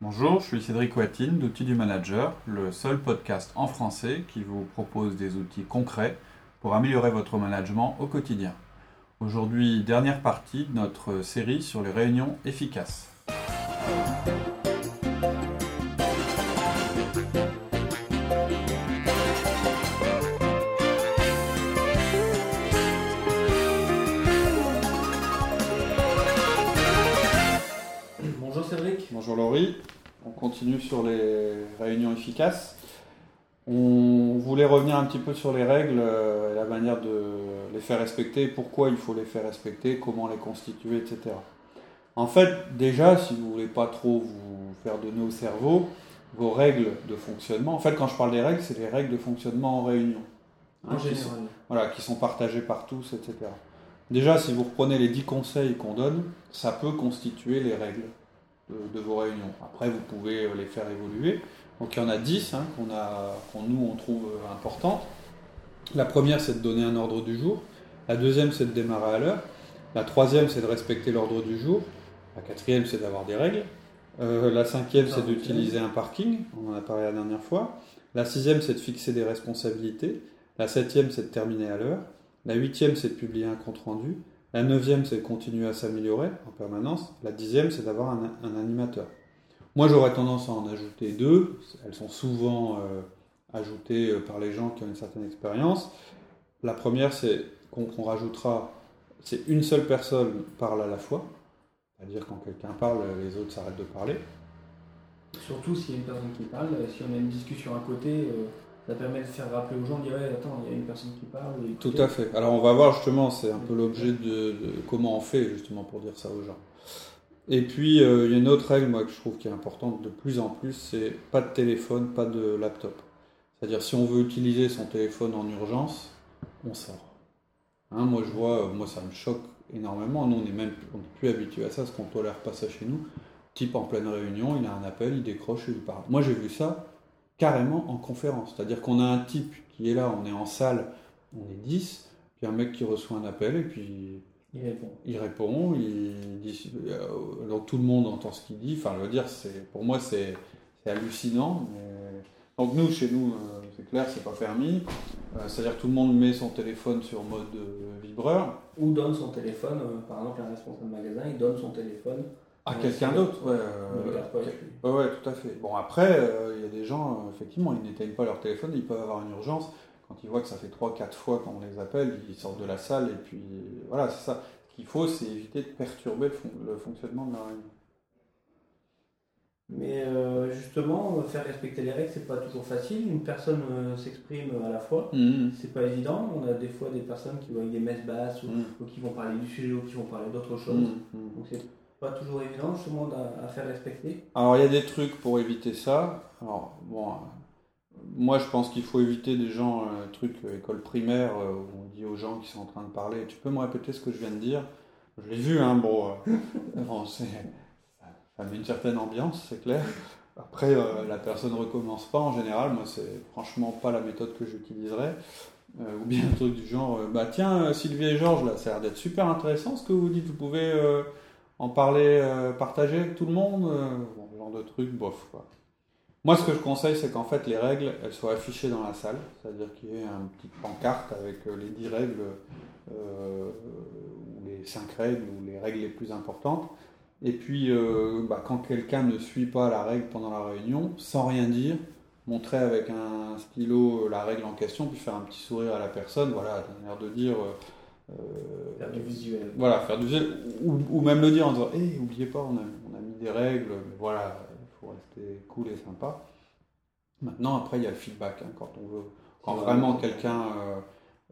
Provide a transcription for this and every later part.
Bonjour, je suis Cédric Watine d'Outils du Manager, le seul podcast en français qui vous propose des outils concrets pour améliorer votre management au quotidien. Aujourd'hui, dernière partie de notre série sur les réunions efficaces. Continue sur les réunions efficaces. On voulait revenir un petit peu sur les règles euh, et la manière de les faire respecter, pourquoi il faut les faire respecter, comment les constituer, etc. En fait, déjà, si vous voulez pas trop vous faire donner au cerveau, vos règles de fonctionnement, en fait, quand je parle des règles, c'est les règles de fonctionnement en réunion. Hein, En qui général. sont- voilà, qui sont partagées par tous, etc. Déjà, si vous reprenez les 10 conseils qu'on donne, ça peut constituer les règles de, de vos réunions. Après, vous pouvez euh, les faire évoluer. Donc, il y en a 10 hein, qu'on a, qu'on nous, on trouve euh, importantes. La première, c'est de donner un ordre du jour. La deuxième, c'est de démarrer à l'heure. La troisième, c'est de respecter l'ordre du jour. La quatrième, c'est d'avoir des règles. Euh, la cinquième, c'est d'utiliser un parking. On en a parlé la dernière fois. La sixième, c'est de fixer des responsabilités. La septième, c'est de terminer à l'heure. La huitième, c'est de publier un compte-rendu. La neuvième, c'est de continuer à s'améliorer en permanence. La dixième, c'est d'avoir un, animateur. Moi, j'aurais tendance à en ajouter deux. Elles sont souvent euh, ajoutées euh, par les gens qui ont une certaine expérience. La première, c'est qu'on rajoutera, c'est une seule personne parle à la fois. C'est-à-dire quand quelqu'un parle, les autres s'arrêtent de parler. Surtout s'il y a une personne qui parle, si on a une discussion à côté, euh, ça permet de faire rappeler aux gens, de dire Ouais, attends, il y a une personne qui parle. Tout à fait. Alors on va voir justement, c'est un peu l'objet de, de comment on fait justement pour dire ça aux gens. Et puis euh, il y a une autre règle moi que je trouve qui est importante de plus en plus, c'est pas de téléphone, pas de laptop. C'est-à-dire si on veut utiliser son téléphone en urgence, on sort. Hein, moi je vois, euh, moi ça me choque énormément. Nous on est même on est plus habitué à ça, parce qu'on tolère pas ça chez nous. Type en pleine réunion, il a un appel, il décroche et il parle. Moi j'ai vu ça carrément en conférence. C'est-à-dire qu'on a un type qui est là, on est en salle, on est 10, puis un mec qui reçoit un appel et puis Il répond. il répond, il dit, euh, donc tout le monde entend ce qu'il dit. Enfin, je veux dire, c'est, pour moi c'est, c'est hallucinant. mais- Donc nous, chez nous, euh, c'est clair, c'est pas permis. Euh, c'est-à-dire que tout le monde met son téléphone sur mode vibreur Ou donne son téléphone, par exemple, un responsable de magasin, il donne son téléphone. À Ouais, quelqu'un d'autre. Ouais, euh. Ouais, ouais, tout à fait. Bon, après, euh, il y a des gens, euh, effectivement, ils n'éteignent pas leur téléphone, ils peuvent avoir une urgence. Quand ils voient que ça fait 3-4 fois qu'on les appelle, ils sortent de la salle et puis voilà, c'est ça. Ce qu'il faut, c'est éviter de perturber le, fon- le fonctionnement de la réunion. Mais euh, justement, faire respecter les règles, c'est pas toujours facile. Une personne euh, s'exprime à la fois. Mhm. C'est pas évident. On a des fois des personnes qui vont avec des messes basses ou, ou qui vont parler du sujet ou qui vont parler d'autre chose. Donc c'est pas toujours évident justement à, à faire respecter. Alors, il y a des trucs pour éviter ça. Alors, bon, euh, moi, je pense qu'il faut éviter des gens, euh, truc euh, école primaire, euh, où on dit aux gens qui sont en train de parler, tu peux me répéter ce que je viens de dire? Je l'ai vu, hein, bon, ça, met une certaine ambiance, c'est clair. Après, la personne recommence pas en général. Moi, c'est franchement pas la méthode que j'utiliserais. Ou bien un truc du genre, bah tiens, Sylvie et Georges, là, ça a l'air d'être super intéressant ce que vous dites. Vous pouvez en parler, euh, partager avec tout le monde. euh, genre de truc, bof, quoi. Moi, ce que je conseille, c'est qu'en fait, les règles, elles soient affichées dans la salle. C'est-à-dire qu'il y ait une petite pancarte avec euh, les 10 règles, ou les 5 règles, ou les règles les plus importantes. Et puis, bah, quand quelqu'un ne suit pas la règle pendant la réunion, sans rien dire, montrer avec un stylo la règle en question, puis faire un petit sourire à la personne, voilà, d'un air de dire... euh, Faire du visuel. voilà, faire du visuel, ou, ou même le dire en disant Hé, oubliez pas, on a, on a mis des règles, mais voilà, il faut rester cool et sympa. Maintenant, après, il y a le feedback. hein, quand on veut, quand vraiment quelqu'un euh,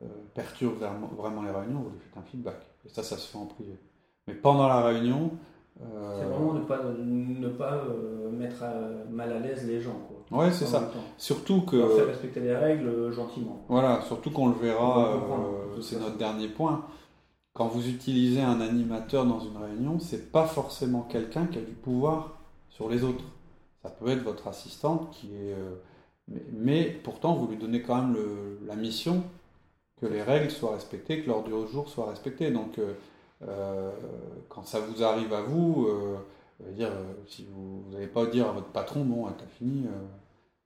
euh, perturbe vraiment, vraiment les réunions, vous lui faites un feedback. Et ça, ça se fait en privé. Mais pendant la réunion, C'est vraiment ne pas, ne pas euh, mettre à- mal à l'aise les gens. Quoi. ouais, c'est ça. Surtout que. Respecter les règles euh, gentiment. Voilà, surtout qu'on le verra, euh, c'est notre dernier point. Quand vous utilisez un animateur dans une réunion, c'est pas forcément quelqu'un qui a du pouvoir sur les autres. Ça peut être votre assistante qui est. euh, mais, mais pourtant, vous lui donnez quand même le- la mission que les règles soient respectées, que l'ordre du jour soit respecté. Donc, euh, euh, quand ça vous arrive à vous, euh, dire, si vous n'allez pas dire à votre patron, bon, t'as fini,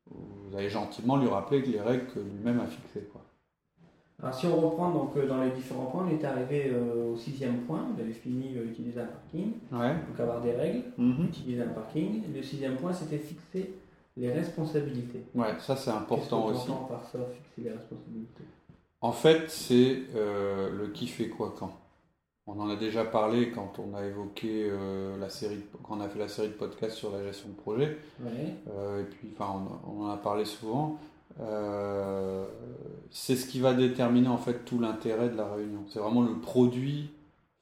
vous allez gentiment lui rappeler que les règles que lui-même a fixées. Quoi. Alors si on reprend donc dans les différents points, on est arrivé au sixième point, vous avez fini d'utiliser un parking, donc avoir des règles, mm-hmm. utiliser un parking. Le sixième point, c'était fixer les responsabilités. Ouais, ça c'est important Qu'est-ce aussi. par ça, fixer les responsabilités? En fait, c'est euh, le qui fait quoi quand. On en a déjà parlé quand on a évoqué euh, la série, quand on a fait la série de podcasts sur la gestion de projet. Ouais. Euh, et puis, enfin, on, en a parlé souvent. c'est ce qui va déterminer en fait tout l'intérêt de la réunion. C'est vraiment le produit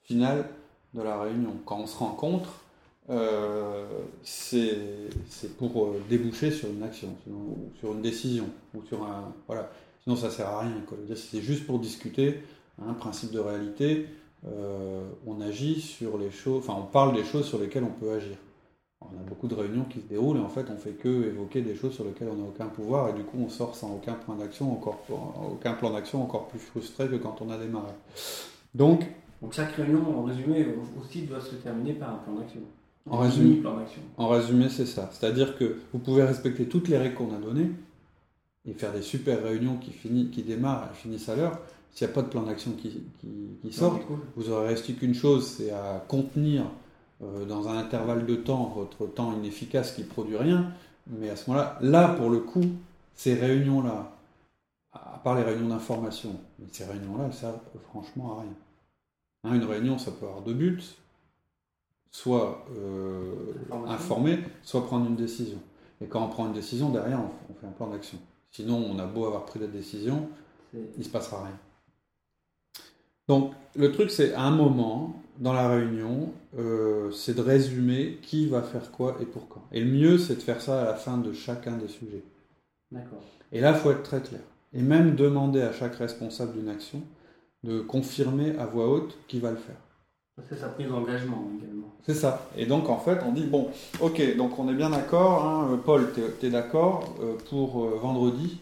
final de la réunion. Quand on se rencontre, euh, c'est pour euh, déboucher sur une action, sur une décision, ou sur un. Voilà. Sinon, ça sert à rien. C'est juste pour discuter, un hein, principe de réalité, euh, on agit sur les choses, enfin, on parle des choses sur lesquelles on peut agir. On a beaucoup de réunions qui se déroulent et en fait, on fait que évoquer des choses sur lesquelles on n'a aucun pouvoir et du coup, on sort sans aucun point d'action, encore aucun plan d'action, encore plus frustré que quand on a démarré. Donc, donc chaque réunion, en résumé, aussi doit se terminer par un plan d'action. En résumé, en résumé c'est ça. C'est-à-dire que vous pouvez respecter toutes les règles qu'on a données et faire des super réunions qui, finissent, qui démarrent et finissent à l'heure. S'il n'y a pas de plan d'action qui, qui, sort, vous aurez resté qu'une chose, c'est à contenir euh, dans un intervalle de temps votre temps inefficace qui ne produit rien. Mais à ce moment-là, là pour le coup, ces réunions-là, à part les réunions d'information, ces réunions-là, elles servent franchement à rien. Hein, une réunion, ça peut avoir deux buts soit euh, informer, soit prendre une décision. Et quand on prend une décision, derrière, on, fait un plan d'action. Sinon, on a beau avoir pris la décision, il ne se passera rien. Donc, le truc, c'est à un moment, dans la réunion, euh, c'est de résumer qui va faire quoi et pour quand. Et le mieux, c'est de faire ça à la fin de chacun des sujets. D'accord. Et là, il faut être très clair. Et même demander à chaque responsable d'une action de confirmer à voix haute qui va le faire. C'est sa prise d'engagement également. C'est ça. Et donc en fait, on dit bon, ok, donc on est bien d'accord, hein, Paul, tu es, d'accord euh, pour euh, vendredi,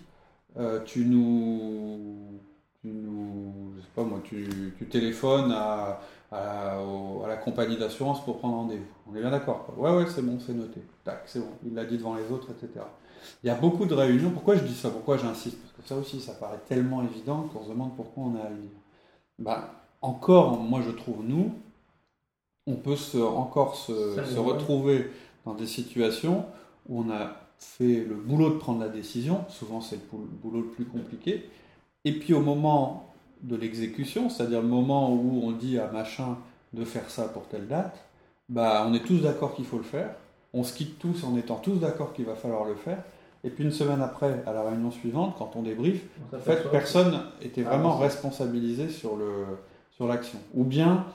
euh, tu nous, tu pas moi, tu, tu téléphones à, à, la compagnie d'assurance pour prendre rendez-vous. On est bien d'accord. Ouais, ouais, c'est bon, c'est noté. Tac, c'est bon. Il l'a dit devant les autres, etc. Il y a beaucoup de réunions. Pourquoi je dis ça? Pourquoi j'insiste? Parce que ça aussi, ça paraît tellement évident qu'on se demande pourquoi on est à le dire. Bah, encore, moi je trouve, nous, on peut se, encore se, retrouver dans des situations où on a fait le boulot de prendre la décision, souvent c'est le boulot le plus compliqué, et puis au moment de l'exécution, c'est-à-dire le moment où on dit à machin de faire ça pour telle date, bah on est tous d'accord qu'il faut le faire, on se quitte tous en étant tous d'accord qu'il va falloir le faire, et puis une semaine après, à la réunion suivante, quand on débrief, en fait, personne était ah, vraiment responsabilisé sur l'action. Sur Ou bien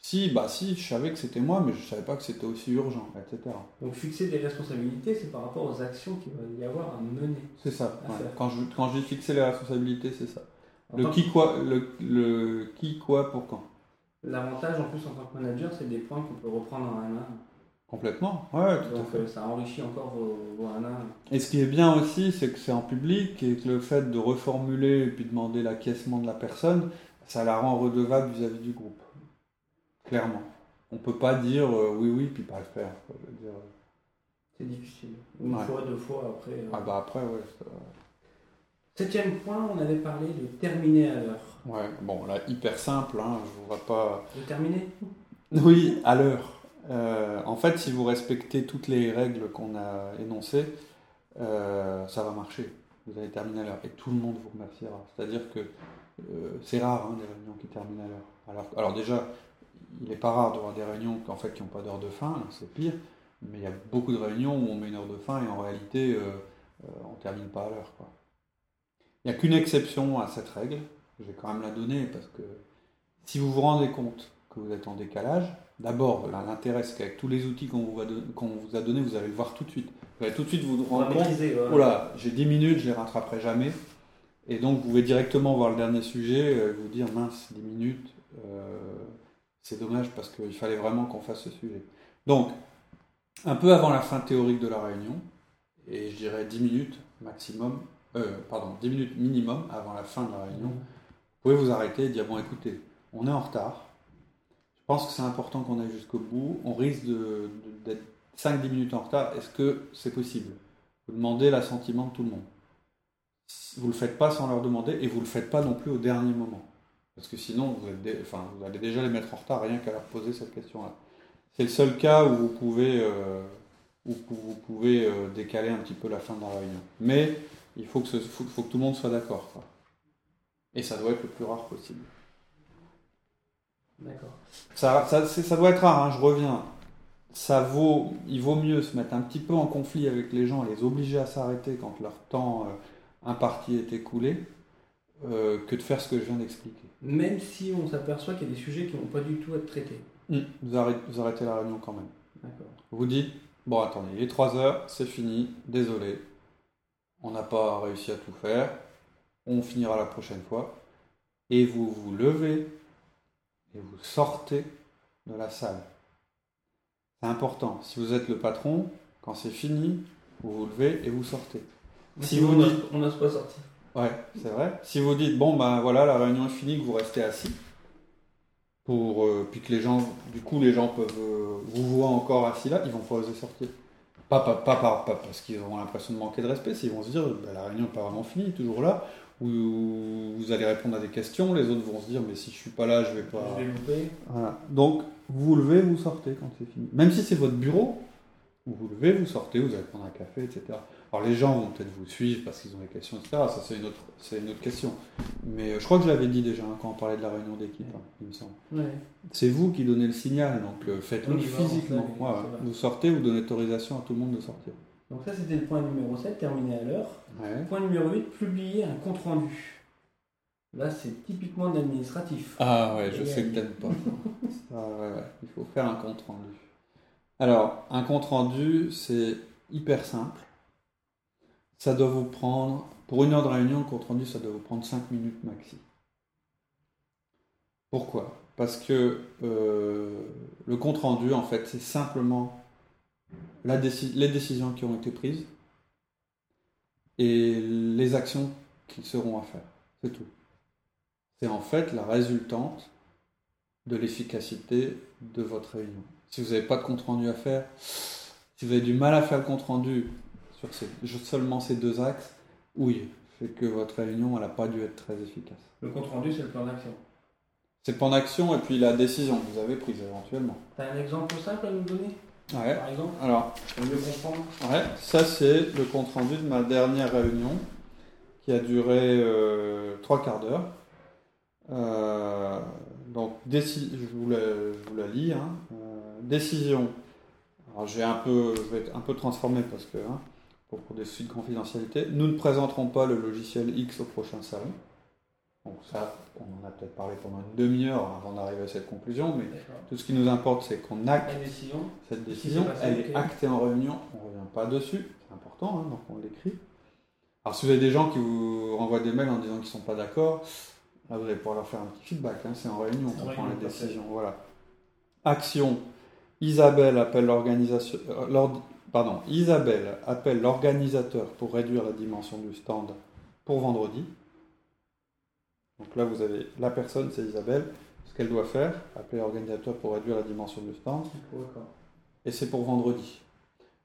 si, bah si, je savais que c'était moi, mais je ne savais pas que c'était aussi urgent, etc. Donc fixer des responsabilités, c'est par rapport aux actions qu'il va y avoir à mener. C'est ça. Quand, je, quand j'ai fixé les responsabilités, c'est ça. Le qui, quoi, le, le, qui, quoi, pour quand? L'avantage en plus en tant que manager, c'est des points qu'on peut reprendre en un an. Complètement, ouais, tout Donc, à fait. ça enrichit encore vos, vos 1 Et ce qui est bien aussi, c'est que c'est en public et que le fait de reformuler et puis demander l'acquiescement de la personne, ça la rend redevable vis à -vis du groupe clairement. On peut pas dire euh, oui, oui, puis pas le faire. Euh. C'est difficile. Une fois, deux fois, après. Euh. Ah bah après, ouais. Septième point, on avait parlé de terminer à l'heure. Ouais, bon, là, hyper simple, hein, je ne pas... De terminer Oui, à l'heure. en fait, si vous respectez toutes les règles qu'on a énoncées, ça va marcher. Vous allez terminer à l'heure et tout le monde vous remerciera. C'est-à-dire que c'est rare hein, des réunions qui terminent à l'heure. Alors, alors déjà, il n'est pas rare d'avoir des réunions en fait, qui n'ont pas d'heure de fin, c'est pire, mais il y a beaucoup de réunions où on met une heure de fin et en réalité euh, euh, on ne termine pas à l'heure. Il n'y a qu'une exception à cette règle, je vais quand même la donner parce que si vous vous rendez compte que vous êtes en décalage, d'abord l'intérêt c'est qu'avec tous les outils qu'on vous, vous, a donnés, vous allez le voir tout de suite. Vous allez tout de suite vous rendre compte, voilà, j'ai 10 minutes, je les rattraperai jamais. Et donc vous pouvez directement voir le dernier sujet, euh, vous dire mince, 10 minutes, c'est dommage parce qu'il fallait vraiment qu'on fasse ce sujet. Donc, un peu avant la fin théorique de la réunion, et je dirais 10 minutes maximum, euh, pardon, 10 minutes minimum avant la fin de la réunion, vous pouvez vous arrêter et dire bon écoutez, on est en retard, je pense que c'est important qu'on aille jusqu'au bout. On risque d'être 5-10 minutes en retard. Est-ce que c'est possible? Vous demandez l'assentiment de tout le monde. Vous ne le faites pas sans leur demander et vous ne le faites pas non plus au dernier moment. Parce que sinon, vous, allez déjà les mettre en retard rien qu'à leur poser cette question-là. C'est le seul cas où vous pouvez, euh, où vous pouvez euh, décaler un petit peu la fin de la réunion. Mais il faut que, faut, que tout le monde soit d'accord. Et ça doit être le plus rare possible. D'accord. Ça, ça, ça, doit être rare, hein, je reviens. Ça vaut, il vaut mieux se mettre un petit peu en conflit avec les gens et les obliger à s'arrêter quand leur temps euh, imparti est écoulé, euh, que de faire ce que je viens d'expliquer. Même si on s'aperçoit qu'il y a des sujets qui n'ont pas du tout à être traités. Hum, vous, arrêtez, vous, arrêtez, la réunion quand même. D'accord. Vous dites, bon attendez, il est 3 heures, c'est fini, désolé, on n'a pas réussi à tout faire, on finira la prochaine fois, et vous vous levez et vous sortez de la salle. C'est important. Si vous êtes le patron, quand c'est fini, vous vous levez et vous sortez. Si vous dites, on n'ose pas sortir. Ouais, c'est vrai. Si vous dites bon ben voilà la réunion est finie, que vous restez assis, pour euh, puis que les gens, du coup les gens peuvent euh, vous voir encore assis là, ils vont pas oser sortir. Pas, pas, pas, pas, parce qu'ils auront l'impression de manquer de respect, ils vont se dire bah, la réunion est pas vraiment finie, toujours là, ou vous allez répondre à des questions, les autres vont se dire mais si je suis pas là, je vais pas. Je vais louper. Voilà. Donc vous vous levez, vous sortez quand c'est fini. Même si c'est votre bureau, vous vous levez, vous sortez, vous allez prendre un café, etc. Alors les gens vont peut-être vous suivre parce qu'ils ont des questions, etc. Ça c'est une autre, c'est une autre question. Mais euh, je crois que je l'avais dit déjà hein, quand on parlait de la réunion d'équipe, hein, il me semble. C'est vous qui donnez le signal, donc euh, faites-le physiquement. Vous sortez, vous donnez autorisation à tout le monde de sortir. Donc ça c'était le point numéro 7, terminé à l'heure. Point numéro 8, publier un compte rendu. Là c'est typiquement de l'administratif. Ah ouais, je sais que t'aimes pas. ah, ouais, Il faut faire un compte rendu. Alors, un compte rendu, c'est hyper simple ça doit vous prendre, pour une heure de réunion, le compte rendu, ça doit vous prendre 5 minutes maxi. Pourquoi? Parce que euh, le compte rendu, en fait, c'est simplement les décisions qui ont été prises et les actions qui seront à faire. C'est tout. C'est en fait la résultante de l'efficacité de votre réunion. Si vous n'avez pas de compte rendu à faire, si vous avez du mal à faire le compte rendu sur seulement ces deux axes, oui, c'est que votre réunion n'a pas dû être très efficace. Le compte rendu, c'est le plan d'action. C'est le plan d'action et puis la décision que vous avez prise éventuellement. Tu as un exemple simple à nous donner? Ouais. Par exemple? Alors, pour mieux comprendre Ouais, ça c'est le compte rendu de ma dernière réunion qui a duré euh, trois quarts d'heure. Euh, donc, je vous la, je vous la lis. Hein. Euh, décision. Alors, j'ai un peu, je vais être un peu transformé parce que hein, pour, des suites de confidentialité. Nous ne présenterons pas le logiciel X au prochain salon. Donc ça, on en a peut-être parlé pendant une demi-heure avant d'arriver à cette conclusion, mais tout ce qui nous importe, c'est qu'on acte cette décision. Elle est actée en réunion, on ne revient pas dessus, c'est important, hein, donc on l'écrit. Alors si vous avez des gens qui vous renvoient des mails en disant qu'ils ne sont pas d'accord, là vous allez pouvoir leur faire un petit feedback, hein, c'est en réunion qu'on prend la décision. Voilà. Action. Isabelle appelle l'organisation, euh, Pardon, Isabelle appelle l'organisateur pour réduire la dimension du stand pour vendredi. Donc là, vous avez la personne, c'est Isabelle. Ce qu'elle doit faire, appeler l'organisateur pour réduire la dimension du stand. Et c'est pour vendredi.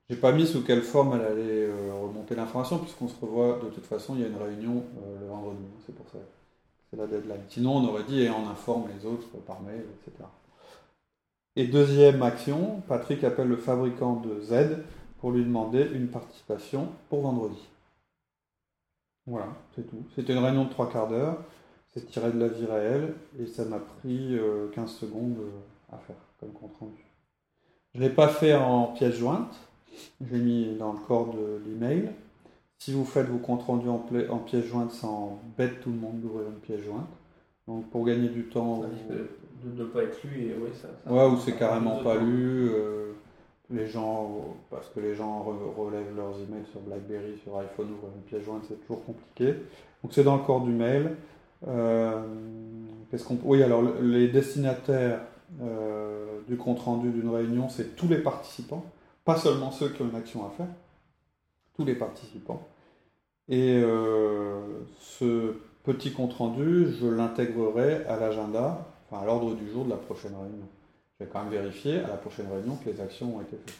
J'ai pas mis sous quelle forme elle allait euh, remonter l'information, puisqu'on se revoit de toute façon, il y a une réunion euh, le vendredi. C'est pour ça. C'est la deadline. Sinon, on aurait dit et on informe les autres par mail, etc. Et deuxième action, Patrick appelle le fabricant de Z pour lui demander une participation pour vendredi. Voilà, c'est tout. C'était une réunion de trois quarts d'heure, c'est tiré de la vie réelle, et ça m'a pris 15 euh, secondes euh, à faire comme compte rendu. Je ne l'ai pas fait en pièce jointe, j'ai mis dans le corps de l'email. Si vous faites vos comptes rendus en, en pièce jointe, ça embête tout le monde d'ouvrir une pièce jointe. Donc pour gagner du temps. De ne pas être lu et ouais, ça. ouais, ou c'est carrément pas lu. Euh, les gens, parce que les gens relèvent leurs emails sur BlackBerry, sur iPhone, ou une pièce jointe, c'est toujours compliqué. Donc c'est dans le corps du mail. Euh, qu'est-ce qu'on, oui, alors les destinataires euh, du compte rendu d'une réunion, c'est tous les participants, pas seulement ceux qui ont une action à faire, tous les participants. Et ce petit compte rendu, je l'intégrerai à l'agenda, enfin à l'ordre du jour de la prochaine réunion. Je vais quand même vérifier à la prochaine réunion que les actions ont été faites.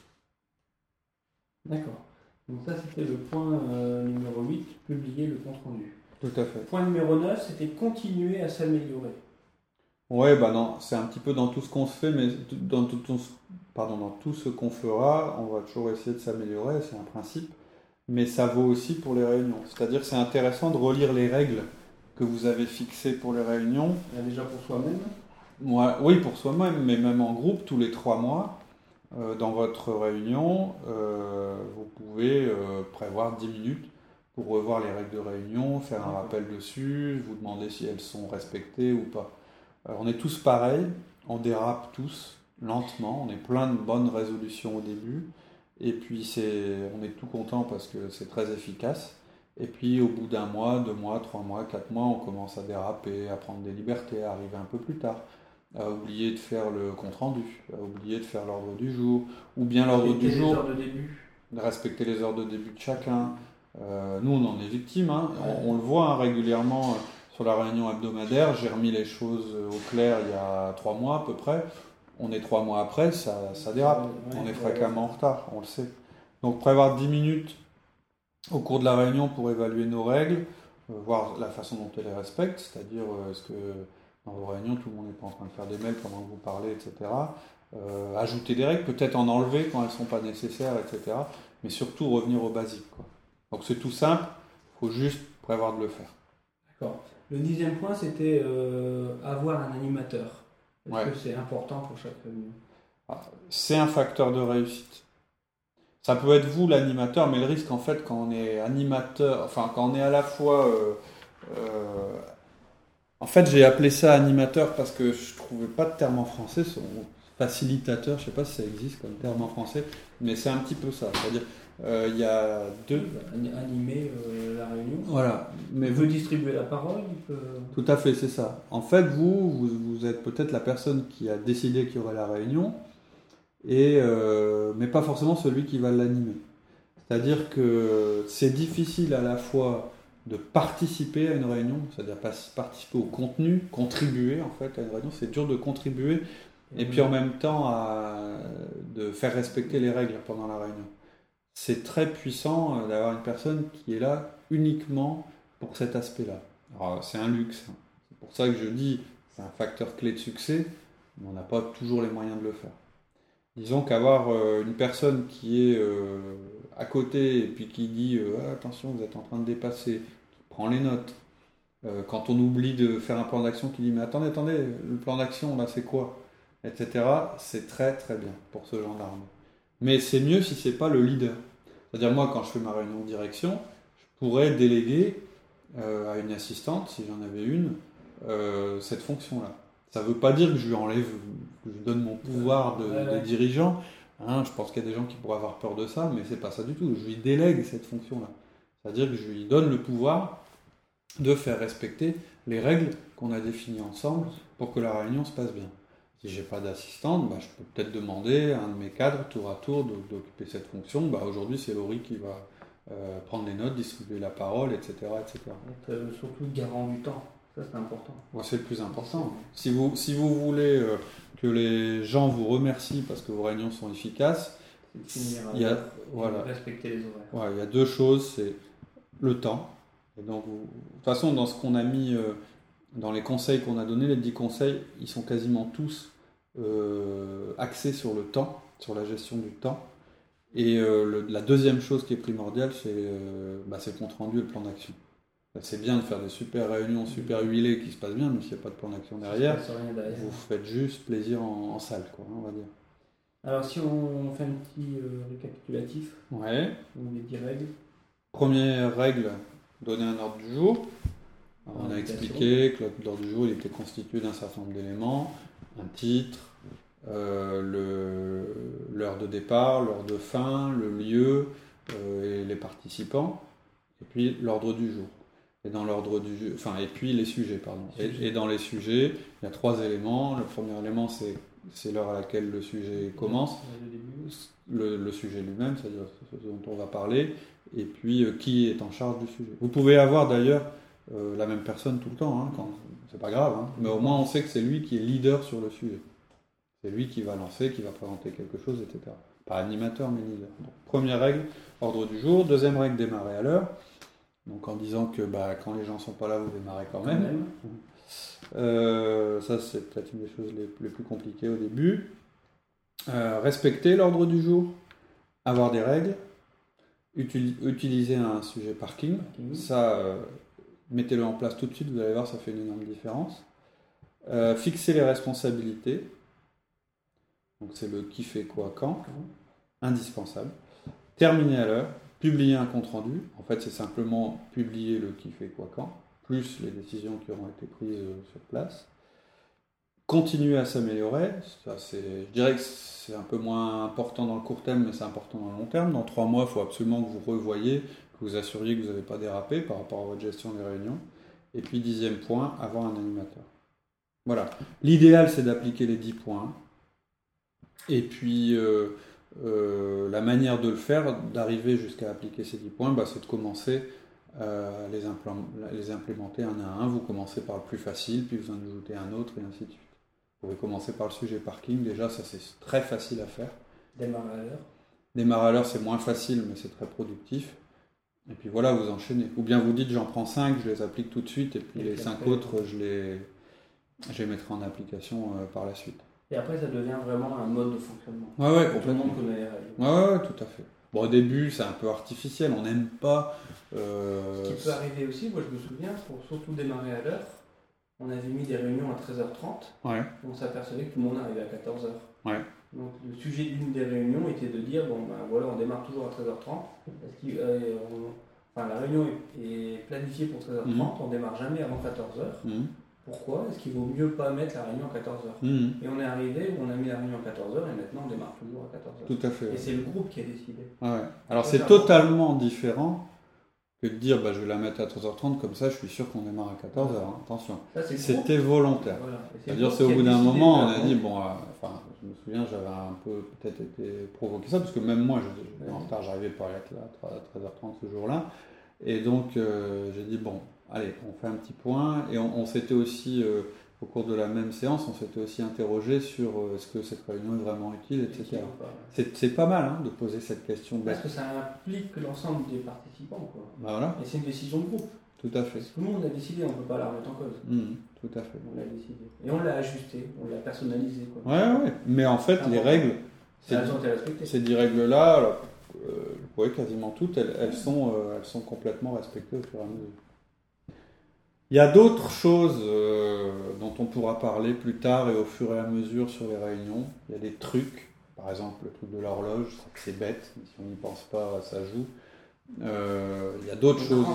D'accord. Donc ça, c'était le point euh, numéro 8, publier le compte rendu. Tout à fait. Point numéro 9, c'était continuer à s'améliorer. Ouais, bah non, c'est un petit peu dans tout ce qu'on se fait, mais dans tout, pardon, dans tout ce qu'on fera, on va toujours essayer de s'améliorer, c'est un principe. Mais ça vaut aussi pour les réunions. C'est-à-dire que c'est intéressant de relire les règles que vous avez fixées pour les réunions. Déjà pour soi-même Oui, pour soi-même, mais même en groupe, tous les trois mois. Euh, dans votre réunion, euh, vous pouvez euh, prévoir 10 minutes pour revoir les règles de réunion, faire un rappel dessus, vous demander si elles sont respectées ou pas. on est tous pareils, on dérape tous lentement, on est plein de bonnes résolutions au début, et puis c'est, on est tout content parce que c'est très efficace. Et puis au bout d'un mois, deux mois, trois mois, quatre mois, on commence à déraper, à prendre des libertés, à arriver un peu plus tard à oublier de faire le compte rendu, à oublier de faire l'ordre du jour, ou bien l'ordre du jour, de, début. de respecter les heures de début de chacun. Euh, nous, on en est victime, hein. on, le voit hein, régulièrement euh, sur la réunion hebdomadaire. J'ai remis les choses au clair il y a trois mois à peu près. On est trois mois après, ça, ça dérape. on est fréquemment en retard, on le sait. Donc prévoir 10 minutes au cours de la réunion pour évaluer nos règles, euh, voir la façon dont elles les respectent, c'est-à-dire est-ce que dans vos réunions, tout le monde n'est pas en train de faire des mails pendant que vous parlez, etc. Euh, ajouter des règles, peut-être en enlever quand elles ne sont pas nécessaires, etc. Mais surtout revenir au basique. Donc c'est tout simple, il faut juste prévoir de le faire. D'accord. Le dixième point, c'était euh, avoir un animateur. Est-ce que c'est important pour chaque réunion ah, C'est un facteur de réussite. Ça peut être vous l'animateur, mais le risque en fait quand on est animateur, enfin quand on est à la fois euh, en fait, j'ai appelé ça animateur parce que je trouvais pas de terme en français. Son facilitateur, je sais pas si ça existe comme terme en français, mais c'est un petit peu ça. C'est-à-dire, euh, il y a deux. Animer euh, la réunion. Voilà. Mais veut distribuer la parole. Tout à fait, c'est ça. En fait, vous, vous, êtes peut-être la personne qui a décidé qu'il y aurait la réunion, et euh, mais pas forcément celui qui va l'animer. C'est-à-dire que c'est difficile à la fois de participer à une réunion, c'est-à-dire participer au contenu, contribuer en fait à une réunion, c'est dur de contribuer et puis en même temps de faire respecter les règles pendant la réunion. C'est très puissant euh, d'avoir une personne qui est là uniquement pour cet aspect-là. c'est un luxe, hein. c'est pour ça que je dis c'est un facteur clé de succès, mais on n'a pas toujours les moyens de le faire. Disons qu'avoir euh, une personne qui est euh, à côté et puis qui dit ah, attention vous êtes en train de dépasser, qui prend les notes. quand on oublie de faire un plan d'action, qui dit mais attendez, attendez, le plan d'action là c'est quoi? Etc. C'est très très bien pour ce gendarme. Mais c'est mieux si c'est pas le leader. C'est-à-dire moi quand je fais ma réunion de direction, je pourrais déléguer à une assistante, si j'en avais une, cette fonction-là. Ça ne veut pas dire que je lui enlève, que je donne mon pouvoir de, dirigeant. Hein, je pense qu'il y a des gens qui pourraient avoir peur de ça, mais c'est pas ça du tout. Je lui délègue cette fonction-là. C'est-à-dire que je lui donne le pouvoir de faire respecter les règles qu'on a définies ensemble pour que la réunion se passe bien. Si j'ai pas d'assistante, bah, je peux peut-être demander à un de mes cadres tour à tour d'occuper cette fonction. Bah, Aujourd'hui, c'est Laurie qui va euh, prendre les notes, distribuer la parole, etc. etc. Euh, surtout garant du temps. Ça, c'est important. c'est le plus important. Si vous, si vous voulez euh, que les gens vous remercient parce que vos réunions sont efficaces, il y a, voilà, respecter les horaires. il y a deux choses, c'est le temps. Et donc, de toute façon, dans ce qu'on a mis, euh, dans les conseils qu'on a donnés, les 10 conseils, ils sont quasiment tous euh, axés sur le temps, sur la gestion du temps. Et la deuxième chose qui est primordiale, c'est bah, le compte rendu et le plan d'action. Bah, c'est bien de faire des super réunions, super huilées qui se passent bien, mais s'il n'y a pas de plan d'action derrière, vous faites juste plaisir en, salle, quoi, on va dire. Alors si on fait un petit euh, récapitulatif, ouais. on les 10 règles. Première règle, donner un ordre du jour. on a expliqué que l'ordre du jour il était constitué d'un certain nombre d'éléments, un titre, euh, l'heure de départ, l'heure de fin, le lieu euh, et les participants, et puis l'ordre du jour et dans l'ordre du enfin et puis les sujets pardon. Et, dans les sujets il y a trois éléments. Le premier élément c'est c'est l'heure à laquelle le sujet commence. le, le sujet lui-même c'est-à-dire ce dont on va parler. Et puis euh, qui est en charge du sujet. Vous pouvez avoir d'ailleurs euh, la même personne tout le temps hein, quand c'est pas grave hein, mais au moins on sait que c'est lui qui est leader sur le sujet. C'est lui qui va lancer, qui va présenter quelque chose, etc. Pas animateur, mais leader. première règle, ordre du jour. Deuxième règle, démarrer à l'heure. Donc en disant que bah, quand les gens ne sont pas là, vous démarrez quand même. Euh, ça, c'est peut-être une des choses les, plus compliquées au début. Euh, respecter l'ordre du jour, avoir des règles, utiliser un sujet parking. Ça, euh, mettez-le en place tout de suite, vous allez voir, ça fait une énorme différence. fixer les responsabilités. Donc c'est le qui fait quoi quand. Indispensable. Terminer à l'heure. Publier un compte rendu. En fait, c'est simplement publier le qui fait quoi quand plus les décisions qui auront été prises euh, sur place. Continuer à s'améliorer, je dirais que c'est un peu moins important dans le court terme, mais c'est important dans le long terme. Dans trois mois, il faut absolument que vous revoyez, que vous assuriez que vous n'avez pas dérapé par rapport à votre gestion des réunions. Et puis dixième point, avoir un animateur. Voilà. L'idéal, c'est d'appliquer les dix points. Et puis, euh, euh, la manière de le faire, d'arriver jusqu'à appliquer ces dix points, bah, c'est de commencer euh, les, les, implémenter un à un. Vous commencez par le plus facile, puis vous en ajoutez un autre, et ainsi de suite. Vous pouvez commencer par le sujet parking. Déjà, ça c'est très facile à faire. Démarrer à l'heure. Démarrer à l'heure, c'est moins facile, mais c'est très productif. Et puis voilà, vous enchaînez. Ou bien vous dites, j'en prends 5, je les applique tout de suite, et puis les 5 autres, je les, je les mettrai en application euh, par la suite. Et après, ça devient vraiment un mode de fonctionnement. Ouais, ouais, complètement. Tout le monde connaît les Ouais, ouais, tout à fait. Bon, au début, c'est un peu artificiel, on n'aime pas. Euh... Ce qui peut arriver aussi, moi je me souviens, pour surtout démarrer à l'heure, on avait mis des réunions à 13h30. Ouais. On s'apercevait que tout le monde arrivait à 14h. Ouais. Donc le sujet d'une des réunions était de dire bon ben voilà, on démarre toujours à 13h30. Parce que euh, enfin, la réunion est planifiée pour 13h30, mhm. on démarre jamais avant 14h. Pourquoi Est-ce qu'il vaut mieux pas mettre la réunion à 14h mhm. Et on est arrivé où on a mis la réunion à 14h et maintenant on démarre toujours à 14h. Tout à fait. Et c'est le groupe qui a décidé. Ouais. Alors c'est totalement différent que de dire bah, je vais la mettre à 13h30, comme ça je suis sûr qu'on démarre à 14h. Hein. Attention. C'était volontaire. C'est-à-dire c'est au bout d'un moment on a dit bon, euh, enfin je me souviens j'avais un peu peut-être été provoqué ça parce que même moi j'étais en retard, j'arrivais pas à être là à 13h30 ce jour-là. Et donc euh, j'ai dit bon, allez, on fait un petit point. Et on, s'était aussi, euh, au cours de la même séance, on s'était aussi interrogé sur euh, est-ce que cette réunion est vraiment utile, etc. C'est pas mal hein, de poser cette question. Parce que ça implique l'ensemble des participants. Quoi. Bah voilà. Et c'est une décision de groupe. Tout à fait. tout le monde a décidé, on ne peut pas la remettre en cause. Mmh, tout à fait. On l'a décidé. Et on l'a ajusté, on l'a personnalisé. Quoi. Ouais, ouais. Mais en fait, les règles. Ces dix règles-là, euh, vous voyez quasiment toutes, elles, sont, elles sont complètement respectées au fur et à mesure. Il y a d'autres choses euh, dont on pourra parler plus tard et au fur et à mesure sur les réunions. Il y a des trucs, par exemple le truc de l'horloge, c'est bête, mais si on n'y pense pas, ça joue. Euh, il y a d'autres choses.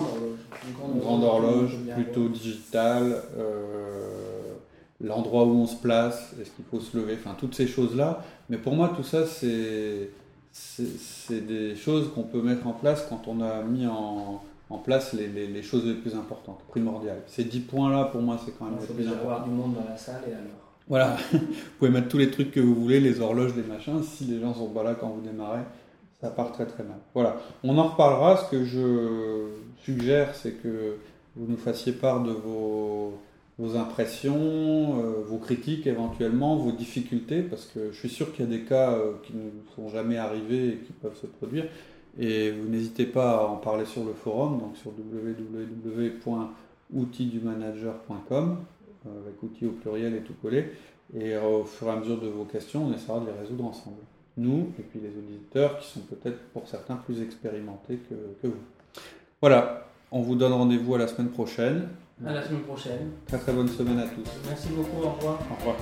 Une grande horloge, plutôt digitale. Euh, l'endroit où on se place, est-ce qu'il faut se lever, enfin toutes ces choses-là. Mais pour moi, tout ça, c'est c'est des choses qu'on peut mettre en place quand on a mis en, en place les, les, choses les plus importantes, primordiales. Ces 10 points-là, pour moi, c'est quand même les plus importants. du monde dans la salle et alors. Voilà, vous pouvez mettre tous les trucs que vous voulez, les horloges, les machins. Si les gens sont pas là quand vous démarrez, ça part très très mal. Voilà, on en reparlera. Ce que je suggère, c'est que vous nous fassiez part de vos, vos impressions, euh, vos critiques éventuellement, vos difficultés, parce que je suis sûr qu'il y a des cas euh, qui ne sont jamais arrivés et qui peuvent se produire. Et vous n'hésitez pas à en parler sur le forum, donc sur www.outildumanager.com, euh, avec outils au pluriel et tout collé. Et au fur et à mesure de vos questions, on essaiera de les résoudre ensemble. Nous, et puis les auditeurs qui sont peut-être pour certains plus expérimentés que, que vous. Voilà, on vous donne rendez-vous à la semaine prochaine. À la semaine prochaine. Très très bonne semaine à tous. Merci beaucoup, au revoir. Au revoir.